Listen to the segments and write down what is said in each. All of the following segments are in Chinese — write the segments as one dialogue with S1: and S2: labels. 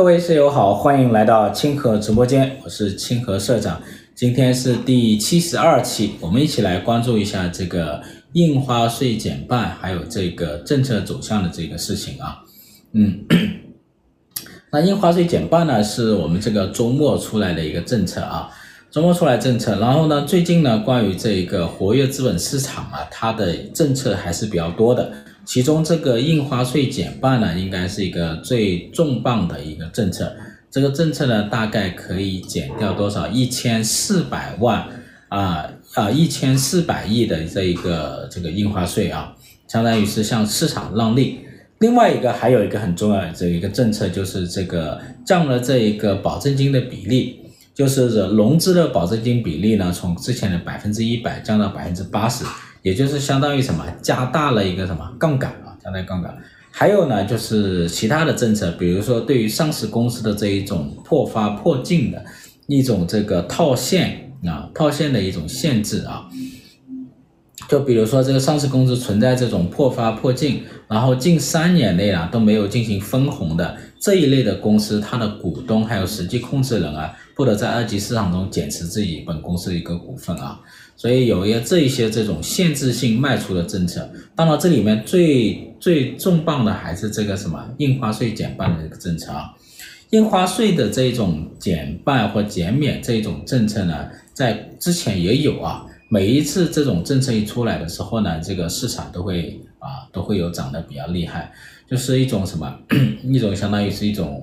S1: 各位室友好，欢迎来到清河直播间，我是清河社长。今天是第七十二期，我们一起来关注一下这个印花税减半，还有这个政策走向的这个事情啊。嗯，那印花税减半呢，是我们这个周末出来的一个政策啊，周末出来政策。然后呢，最近呢，关于这个活跃资本市场啊，它的政策还是比较多的。其中这个印花税减半呢，应该是一个最重磅的一个政策。这个政策呢，大概可以减掉多少？一千四百万啊啊，一千四百亿的这一个这个印花税啊，相当于是向市场让利。另外一个还有一个很重要的这一个政策，就是这个降了这一个保证金的比例，就是融资的保证金比例呢，从之前的百分之一百降到百分之八十。也就是相当于什么，加大了一个什么杠杆啊，加大杠杆。还有呢，就是其他的政策，比如说对于上市公司的这一种破发破净的一种这个套现啊，套现的一种限制啊。就比如说这个上市公司存在这种破发破净，然后近三年内啊都没有进行分红的这一类的公司，它的股东还有实际控制人啊，不得在二级市场中减持自己本公司的一个股份啊。所以有一个这一些这种限制性卖出的政策，当然这里面最最重磅的还是这个什么印花税减半的这个政策啊，印花税的这种减半或减免这种政策呢，在之前也有啊，每一次这种政策一出来的时候呢，这个市场都会啊都会有涨得比较厉害，就是一种什么 一种相当于是一种，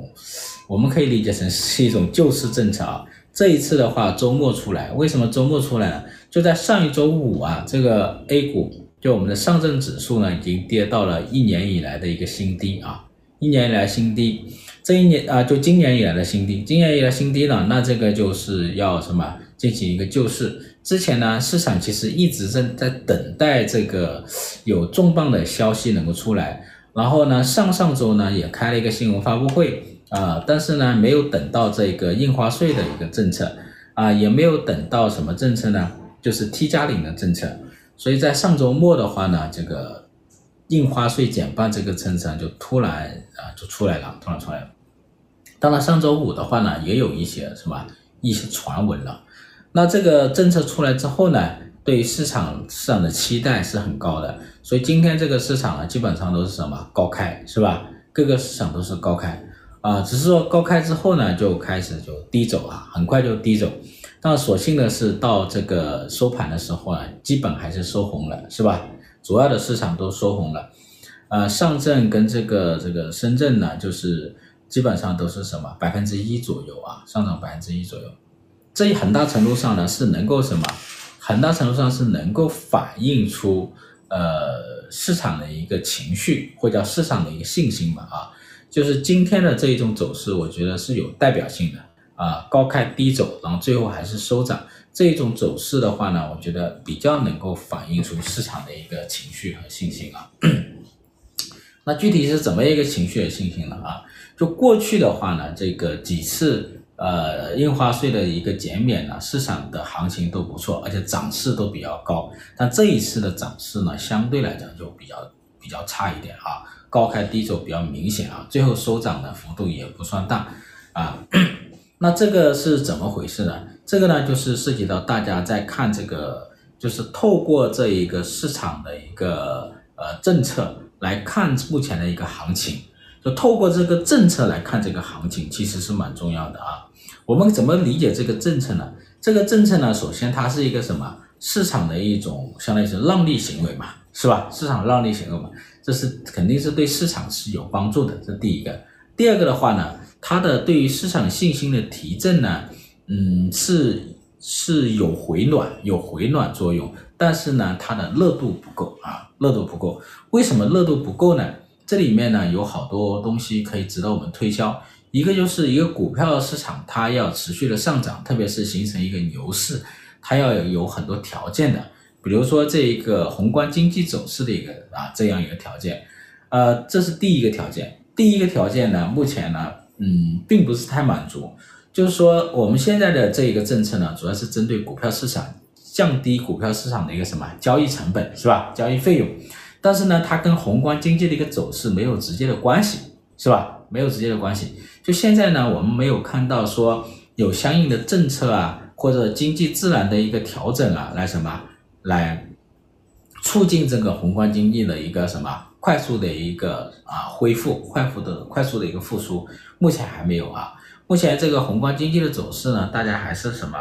S1: 我们可以理解成是一种救市政策啊。这一次的话，周末出来，为什么周末出来呢？就在上一周五啊，这个 A 股就我们的上证指数呢，已经跌到了一年以来的一个新低啊，一年以来新低，这一年啊，就今年以来的新低，今年以来新低呢，那这个就是要什么进行一个救市。之前呢，市场其实一直正在等待这个有重磅的消息能够出来，然后呢，上上周呢也开了一个新闻发布会。啊，但是呢，没有等到这个印花税的一个政策，啊，也没有等到什么政策呢？就是 T 加零的政策。所以在上周末的话呢，这个印花税减半这个政策就突然啊就出来了，突然出来了。当然上周五的话呢，也有一些什么一些传闻了。那这个政策出来之后呢，对市场市场的期待是很高的。所以今天这个市场呢，基本上都是什么高开，是吧？各个市场都是高开。啊，只是说高开之后呢，就开始就低走啊，很快就低走。但所幸的是，到这个收盘的时候呢，基本还是收红了，是吧？主要的市场都收红了。呃，上证跟这个这个深圳呢，就是基本上都是什么百分之一左右啊，上涨百分之一左右。这很大程度上呢，是能够什么？很大程度上是能够反映出呃市场的一个情绪，或者叫市场的一个信心吧啊。就是今天的这一种走势，我觉得是有代表性的啊，高开低走，然后最后还是收涨，这一种走势的话呢，我觉得比较能够反映出市场的一个情绪和信心啊。那具体是怎么一个情绪和信心呢？啊，就过去的话呢，这个几次呃印花税的一个减免呢，市场的行情都不错，而且涨势都比较高。但这一次的涨势呢，相对来讲就比较比较差一点啊。高开低走比较明显啊，最后收涨的幅度也不算大啊。那这个是怎么回事呢？这个呢，就是涉及到大家在看这个，就是透过这一个市场的一个呃政策来看目前的一个行情，就透过这个政策来看这个行情，其实是蛮重要的啊。我们怎么理解这个政策呢？这个政策呢，首先它是一个什么？市场的一种相当于是让利行为嘛，是吧？市场让利行为嘛。这是肯定是对市场是有帮助的，这第一个。第二个的话呢，它的对于市场信心的提振呢，嗯，是是有回暖，有回暖作用，但是呢，它的热度不够啊，热度不够。为什么热度不够呢？这里面呢有好多东西可以值得我们推敲。一个就是一个股票市场，它要持续的上涨，特别是形成一个牛市，它要有很多条件的。比如说这一个宏观经济走势的一个啊这样一个条件，呃，这是第一个条件。第一个条件呢，目前呢，嗯，并不是太满足。就是说，我们现在的这一个政策呢，主要是针对股票市场，降低股票市场的一个什么交易成本，是吧？交易费用。但是呢，它跟宏观经济的一个走势没有直接的关系，是吧？没有直接的关系。就现在呢，我们没有看到说有相应的政策啊，或者经济自然的一个调整啊，来什么来促进这个宏观经济的一个什么快速的一个啊恢复，快速的快速的一个复苏，目前还没有啊。目前这个宏观经济的走势呢，大家还是什么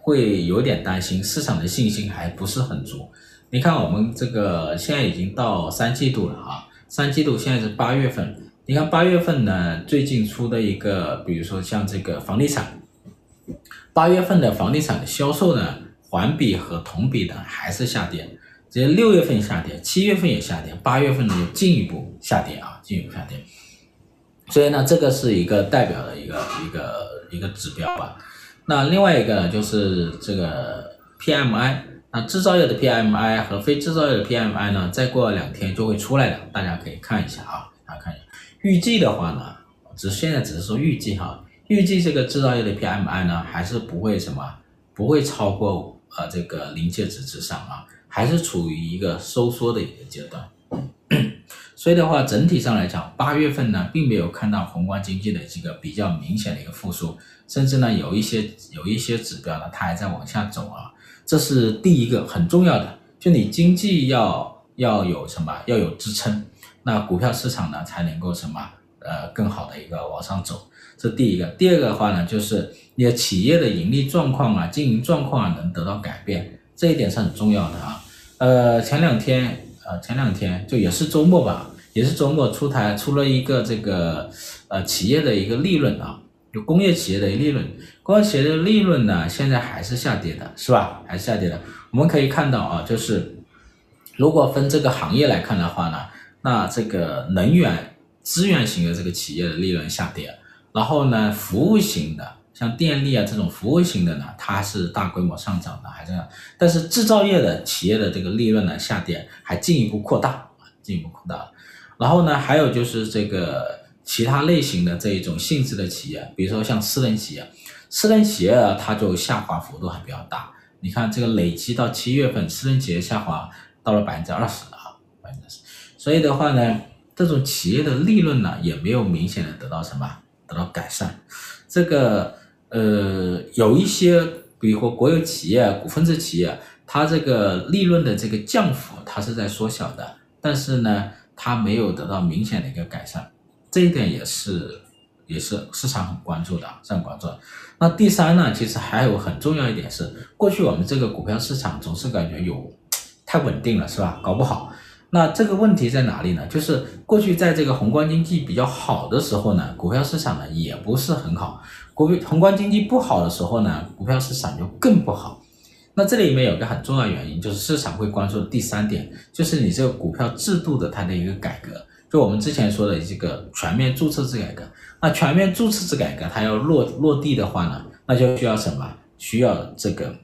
S1: 会有点担心，市场的信心还不是很足。你看我们这个现在已经到三季度了啊，三季度现在是八月份。你看八月份呢，最近出的一个，比如说像这个房地产，八月份的房地产的销售呢，环比和同比呢还是下跌，直接六月份下跌，七月份也下跌，八月份呢又进一步下跌啊，进一步下跌。所以呢，这个是一个代表的一个一个一个指标吧。那另外一个呢，就是这个 PMI，那制造业的 PMI 和非制造业的 PMI 呢，再过两天就会出来的，大家可以看一下啊，大家看一下。预计的话呢，只现在只是说预计哈，预计这个制造业的 PMI 呢，还是不会什么，不会超过呃这个临界值之上啊，还是处于一个收缩的一个阶段。所以的话，整体上来讲，八月份呢，并没有看到宏观经济的这个比较明显的一个复苏，甚至呢，有一些有一些指标呢，它还在往下走啊。这是第一个很重要的，就你经济要要有什么，要有支撑。那股票市场呢，才能够什么，呃，更好的一个往上走，这第一个。第二个的话呢，就是你的企业的盈利状况啊，经营状况啊，能得到改变，这一点是很重要的啊。呃，前两天，呃，前两天就也是周末吧，也是周末出台出了一个这个，呃，企业的一个利润啊，就工业企业的利润，工业企业的利润呢，现在还是下跌的，是吧？还是下跌的。我们可以看到啊，就是如果分这个行业来看的话呢。那这个能源资源型的这个企业的利润下跌，然后呢，服务型的像电力啊这种服务型的呢，它是大规模上涨的，还这样。但是制造业的企业的这个利润呢下跌，还进一步扩大，进一步扩大。然后呢，还有就是这个其他类型的这一种性质的企业，比如说像私人企业，私人企业啊，它就下滑幅度还比较大。你看这个累计到七月份，私人企业下滑到了百分之二十啊，百分之二十。所以的话呢，这种企业的利润呢，也没有明显的得到什么得到改善。这个呃，有一些比如说国有企业、股份制企业，它这个利润的这个降幅，它是在缩小的，但是呢，它没有得到明显的一个改善。这一点也是也是市场很关注的，市场关注。那第三呢，其实还有很重要一点是，过去我们这个股票市场总是感觉有太稳定了，是吧？搞不好。那这个问题在哪里呢？就是过去在这个宏观经济比较好的时候呢，股票市场呢也不是很好；国宏观经济不好的时候呢，股票市场就更不好。那这里面有个很重要原因，就是市场会关注第三点，就是你这个股票制度的它的一个改革。就我们之前说的这个全面注册制改革。那全面注册制改革它要落落地的话呢，那就需要什么？需要这个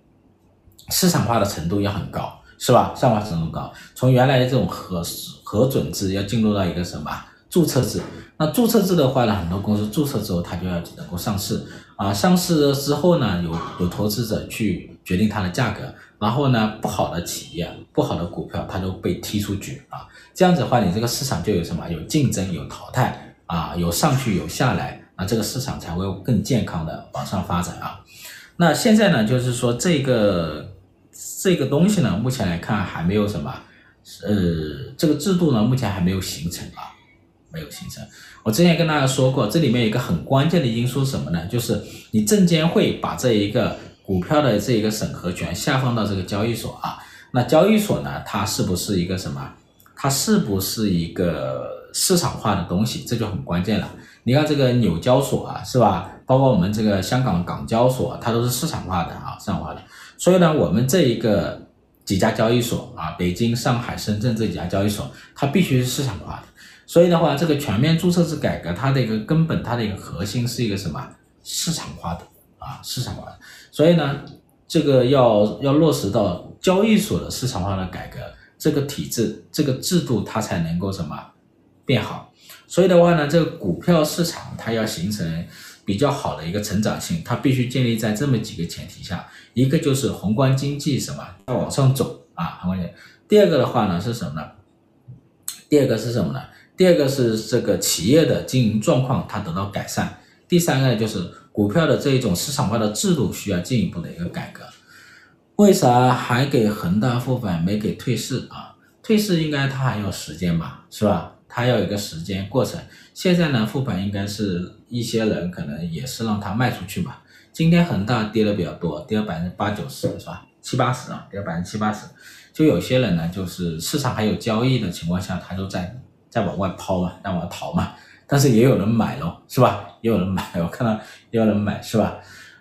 S1: 市场化的程度要很高。是吧？上化程度高，从原来的这种核核准制要进入到一个什么注册制？那注册制的话呢，很多公司注册之后，它就要能够上市啊。上市了之后呢，有有投资者去决定它的价格，然后呢，不好的企业、不好的股票，它就被踢出局啊。这样子的话，你这个市场就有什么？有竞争，有淘汰啊，有上去，有下来，那这个市场才会更健康的往上发展啊。那现在呢，就是说这个。这个东西呢，目前来看还没有什么，呃，这个制度呢，目前还没有形成啊，没有形成。我之前跟大家说过，这里面有一个很关键的因素是什么呢？就是你证监会把这一个股票的这一个审核权下放到这个交易所啊，那交易所呢，它是不是一个什么？它是不是一个市场化的东西？这就很关键了。你看这个纽交所啊，是吧？包括我们这个香港港交所，它都是市场化的啊，市场化的。所以呢，我们这一个几家交易所啊，北京、上海、深圳这几家交易所，它必须是市场化的。所以的话，这个全面注册制改革，它的一个根本，它的一个核心是一个什么？市场化的啊，市场化的。所以呢，这个要要落实到交易所的市场化的改革，这个体制、这个制度，它才能够什么变好。所以的话呢，这个股票市场它要形成。比较好的一个成长性，它必须建立在这么几个前提下，一个就是宏观经济什么要往上走啊，宏观经济。第二个的话呢是什么呢？第二个是什么呢？第二个是这个企业的经营状况它得到改善。第三个就是股票的这一种市场化的制度需要进一步的一个改革。为啥还给恒大复牌没给退市啊？退市应该它还有时间吧，是吧？它要有一个时间过程。现在呢，复盘应该是一些人可能也是让它卖出去嘛。今天恒大跌的比较多，跌了百分之八九十，是吧？七八十啊，跌了百分之七八十。就有些人呢，就是市场还有交易的情况下，他就在在往外抛嘛，在往外逃嘛。但是也有人买咯，是吧？也有人买，我看到也有人买，是吧？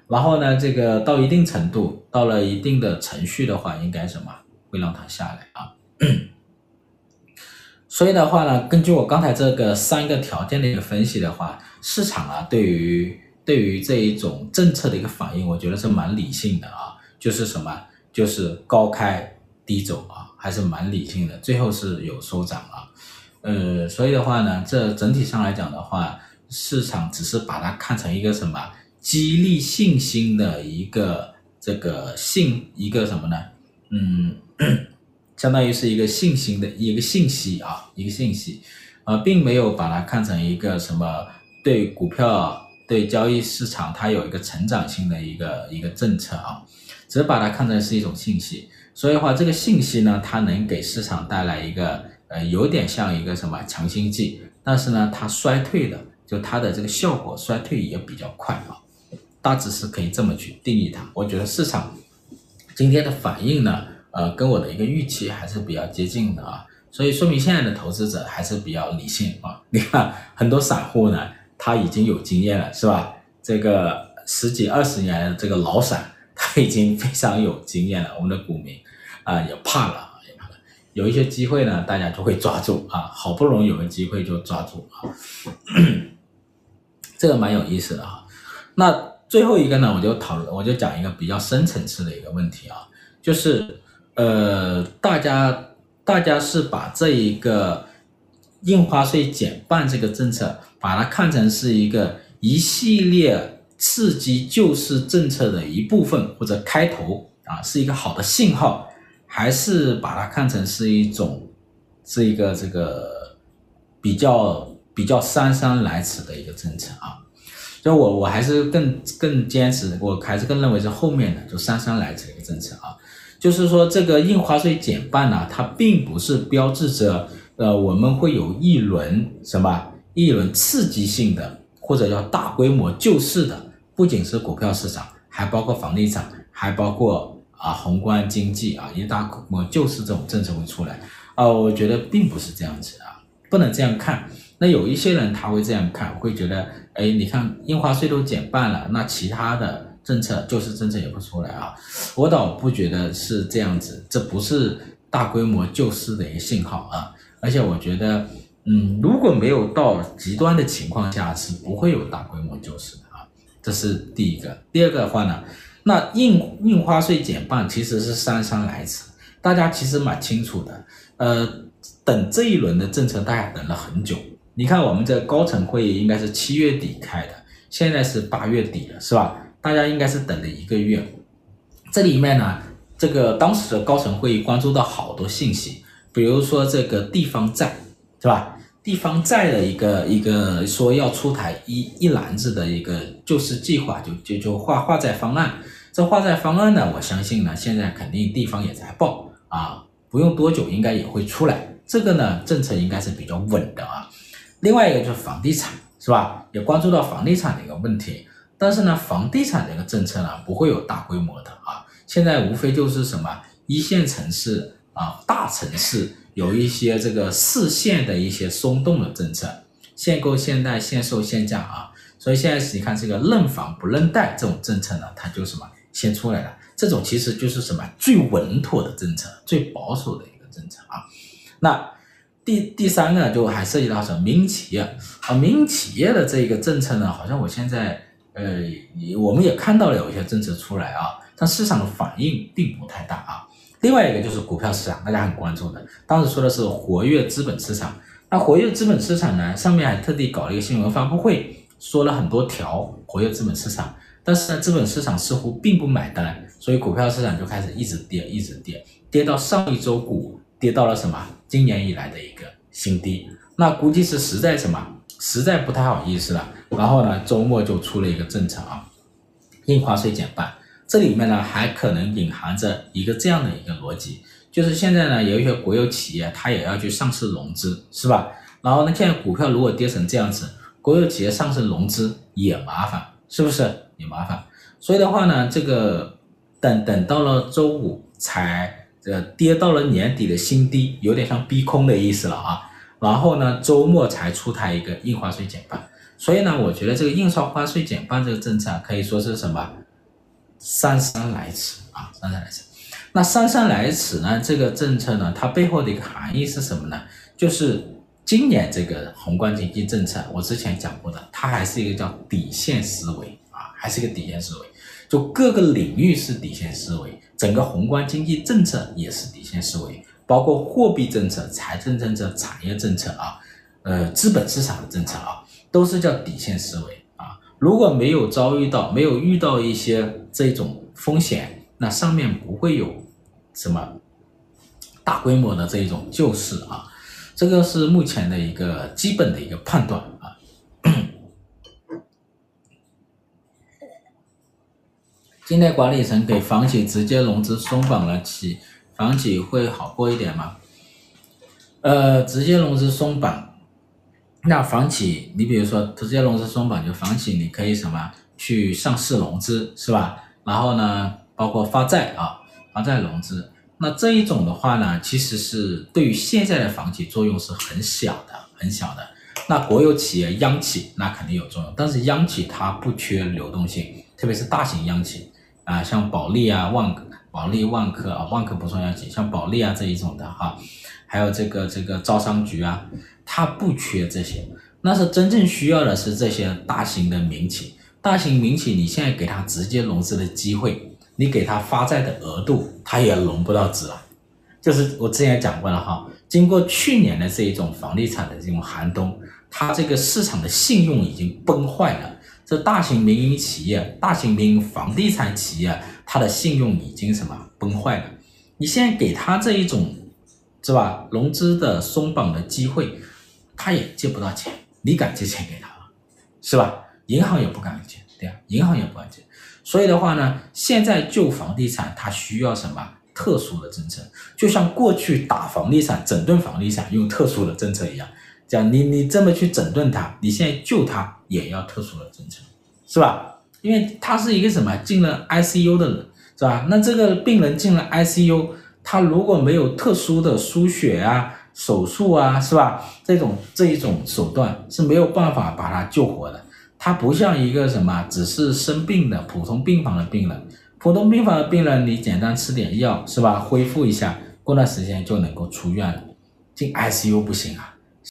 S1: 然后呢，这个到一定程度，到了一定的程序的话，应该什么会让它下来啊？所以的话呢，根据我刚才这个三个条件的一个分析的话，市场啊，对于对于这一种政策的一个反应，我觉得是蛮理性的啊，就是什么，就是高开低走啊，还是蛮理性的，最后是有收涨啊，呃，所以的话呢，这整体上来讲的话，市场只是把它看成一个什么，激励信心的一个这个信一个什么呢？嗯。相当于是一个信心的一个信息啊，一个信息，呃，并没有把它看成一个什么对股票、对交易市场它有一个成长性的一个一个政策啊，只把它看成是一种信息。所以的话，这个信息呢，它能给市场带来一个呃，有点像一个什么强心剂，但是呢，它衰退的就它的这个效果衰退也比较快啊，大致是可以这么去定义它。我觉得市场今天的反应呢。呃，跟我的一个预期还是比较接近的啊，所以说明现在的投资者还是比较理性啊。你看很多散户呢，他已经有经验了，是吧？这个十几二十年的这个老散，他已经非常有经验了。我们的股民啊，也怕了，也怕了。有一些机会呢，大家就会抓住啊，好不容易有个机会就抓住啊，这个蛮有意思的啊。那最后一个呢，我就讨论，我就讲一个比较深层次的一个问题啊，就是。呃，大家大家是把这一个印花税减半这个政策，把它看成是一个一系列刺激救市政策的一部分或者开头啊，是一个好的信号，还是把它看成是一种是一个这个比较比较姗姗来迟的一个政策啊？就我我还是更更坚持，我还是更认为是后面的就姗姗来迟的一个政策啊。就是说，这个印花税减半呢，它并不是标志着，呃，我们会有一轮什么一轮刺激性的或者叫大规模救市的，不仅是股票市场，还包括房地产，还包括啊宏观经济啊一大规模救市这种政策会出来啊，我觉得并不是这样子啊，不能这样看。那有一些人他会这样看，会觉得，哎，你看印花税都减半了，那其他的。政策救市政策也不出来啊，我倒不觉得是这样子，这不是大规模救市的一个信号啊，而且我觉得，嗯，如果没有到极端的情况下，是不会有大规模救市的啊，这是第一个。第二个的话呢，那印印花税减半其实是姗姗来迟，大家其实蛮清楚的，呃，等这一轮的政策大家等了很久，你看我们这高层会议应该是七月底开的，现在是八月底了，是吧？大家应该是等了一个月，这里面呢，这个当时的高层会议关注到好多信息，比如说这个地方债，是吧？地方债的一个一个说要出台一一篮子的一个救市计划，就就就化化债方案。这化债方案呢，我相信呢，现在肯定地方也在报啊，不用多久应该也会出来。这个呢，政策应该是比较稳的啊。另外一个就是房地产，是吧？也关注到房地产的一个问题。但是呢，房地产这个政策呢，不会有大规模的啊。现在无非就是什么一线城市啊、大城市有一些这个市县的一些松动的政策，限购、限贷、限售、限价啊。所以现在你看这个认房不认贷这种政策呢，它就什么先出来了。这种其实就是什么最稳妥的政策，最保守的一个政策啊。那第第三个就还涉及到什么民营企业啊，民营企业的这一个政策呢，好像我现在。呃，我们也看到了有一些政策出来啊，但市场的反应并不太大啊。另外一个就是股票市场，大家很关注的，当时说的是活跃资本市场。那活跃资本市场呢，上面还特地搞了一个新闻发布会，说了很多条活跃资本市场，但是呢，资本市场似乎并不买单，所以股票市场就开始一直跌，一直跌，跌到上一周股跌到了什么？今年以来的一个新低。那估计是实在什么？实在不太好意思了。然后呢，周末就出了一个政策啊，印花税减半。这里面呢，还可能隐含着一个这样的一个逻辑，就是现在呢，有一些国有企业它也要去上市融资，是吧？然后呢，现在股票如果跌成这样子，国有企业上市融资也麻烦，是不是也麻烦？所以的话呢，这个等等到了周五才呃跌到了年底的新低，有点像逼空的意思了啊。然后呢，周末才出台一个印花税减半，所以呢，我觉得这个印花税减半这个政策可以说是什么姗姗来迟啊，姗姗来迟。那姗姗来迟呢，这个政策呢，它背后的一个含义是什么呢？就是今年这个宏观经济政策，我之前讲过的，它还是一个叫底线思维啊，还是一个底线思维，就各个领域是底线思维，整个宏观经济政策也是底线思维。包括货币政策、财政政策、产业政策啊，呃，资本市场的政策啊，都是叫底线思维。如果没有遭遇到，没有遇到一些这种风险，那上面不会有什么大规模的这种救市啊。这个是目前的一个基本的一个判断啊。今天管理层给房企直接融资松绑了企。房企会好过一点吗？呃，直接融资松绑，那房企，你比如说直接融资松绑，就房企你可以什么去上市融资是吧？然后呢，包括发债啊，发债融资，那这一种的话呢，其实是对于现在的房企作用是很小的，很小的。那国有企业、央企那肯定有作用，但是央企它不缺流动性，特别是大型央企啊，像保利啊、万。保利、万科啊，万科不算央企，像保利啊这一种的哈，还有这个这个招商局啊，它不缺这些，那是真正需要的是这些大型的民企，大型民企你现在给他直接融资的机会，你给他发债的额度，他也融不到资了。就是我之前讲过了哈，经过去年的这一种房地产的这种寒冬，它这个市场的信用已经崩坏了。这大型民营企业、大型民营房地产企业，它的信用已经什么崩坏了？你现在给他这一种，是吧？融资的松绑的机会，他也借不到钱，你敢借钱给他吗？是吧？银行也不敢借，对呀，银行也不敢借。所以的话呢，现在救房地产，它需要什么特殊的政策？就像过去打房地产、整顿房地产用特殊的政策一样。讲你你这么去整顿它，你现在救它也要特殊的政策，是吧？因为他是一个什么进了 ICU 的人，是吧？那这个病人进了 ICU，他如果没有特殊的输血啊、手术啊，是吧？这种这一种手段是没有办法把他救活的。他不像一个什么只是生病的普通病房的病人，普通病房的病人你简单吃点药，是吧？恢复一下，过段时间就能够出院了。进 ICU 不行啊。